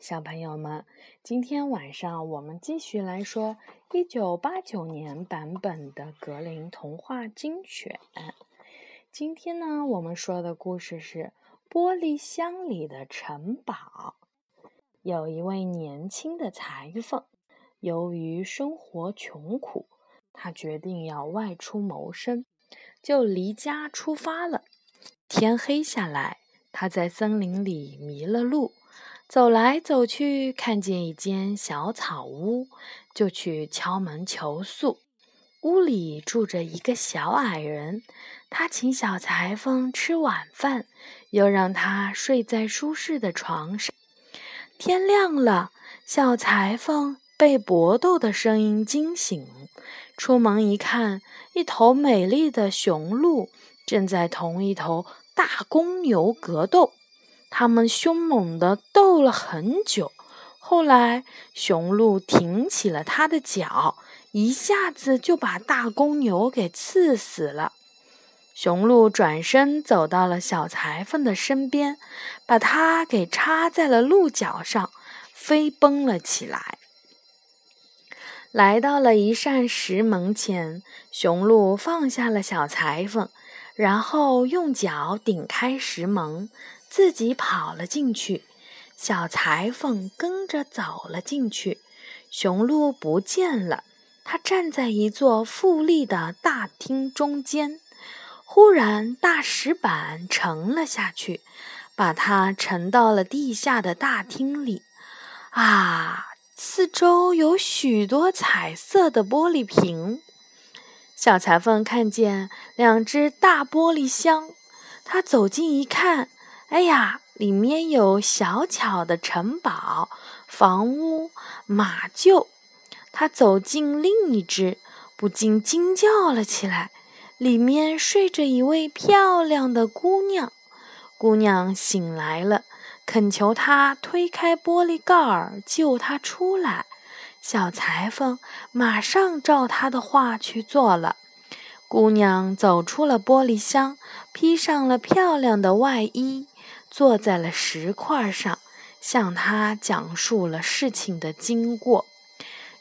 小朋友们，今天晚上我们继续来说一九八九年版本的格林童话精选。今天呢，我们说的故事是《玻璃箱里的城堡》。有一位年轻的裁缝，由于生活穷苦，他决定要外出谋生，就离家出发了。天黑下来，他在森林里迷了路。走来走去，看见一间小草屋，就去敲门求宿。屋里住着一个小矮人，他请小裁缝吃晚饭，又让他睡在舒适的床上。天亮了，小裁缝被搏斗的声音惊醒，出门一看，一头美丽的雄鹿正在同一头大公牛格斗。他们凶猛地斗了很久，后来雄鹿挺起了他的脚，一下子就把大公牛给刺死了。雄鹿转身走到了小裁缝的身边，把它给插在了鹿角上，飞奔了起来。来到了一扇石门前，雄鹿放下了小裁缝，然后用脚顶开石门。自己跑了进去，小裁缝跟着走了进去。雄鹿不见了，它站在一座富丽的大厅中间。忽然，大石板沉了下去，把它沉到了地下的大厅里。啊，四周有许多彩色的玻璃瓶。小裁缝看见两只大玻璃箱，他走近一看。哎呀，里面有小巧的城堡、房屋、马厩。他走进另一只，不禁惊叫了起来。里面睡着一位漂亮的姑娘。姑娘醒来了，恳求他推开玻璃盖儿，救她出来。小裁缝马上照他的话去做了。姑娘走出了玻璃箱，披上了漂亮的外衣。坐在了石块上，向他讲述了事情的经过。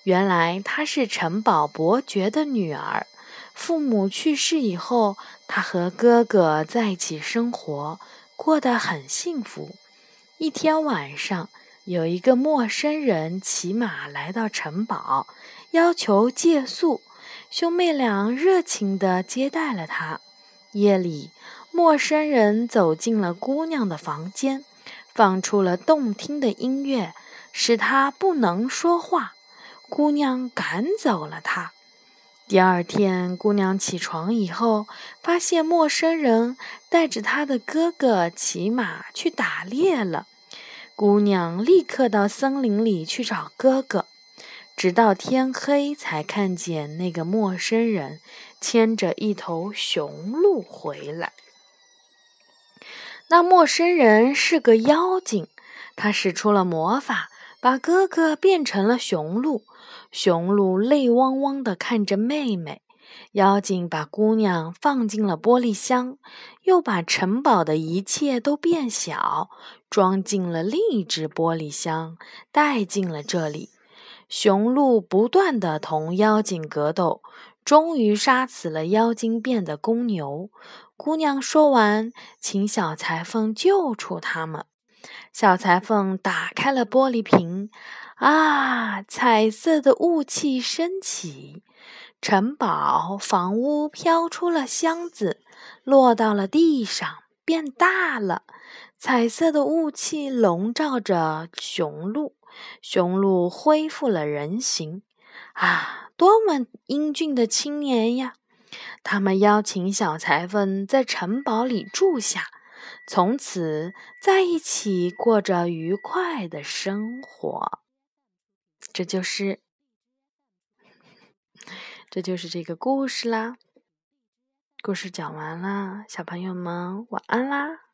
原来她是城堡伯爵的女儿，父母去世以后，她和哥哥在一起生活，过得很幸福。一天晚上，有一个陌生人骑马来到城堡，要求借宿，兄妹俩热情地接待了他。夜里。陌生人走进了姑娘的房间，放出了动听的音乐，使她不能说话。姑娘赶走了他。第二天，姑娘起床以后，发现陌生人带着他的哥哥骑马去打猎了。姑娘立刻到森林里去找哥哥，直到天黑才看见那个陌生人牵着一头雄鹿回来。那陌生人是个妖精，他使出了魔法，把哥哥变成了雄鹿。雄鹿泪汪汪地看着妹妹。妖精把姑娘放进了玻璃箱，又把城堡的一切都变小，装进了另一只玻璃箱，带进了这里。雄鹿不断地同妖精格斗。终于杀死了妖精变的公牛。姑娘说完，请小裁缝救出他们。小裁缝打开了玻璃瓶，啊，彩色的雾气升起，城堡房屋飘出了箱子，落到了地上，变大了。彩色的雾气笼罩着雄鹿，雄鹿恢复了人形。啊，多么英俊的青年呀！他们邀请小裁缝在城堡里住下，从此在一起过着愉快的生活。这就是，这就是这个故事啦。故事讲完了，小朋友们晚安啦。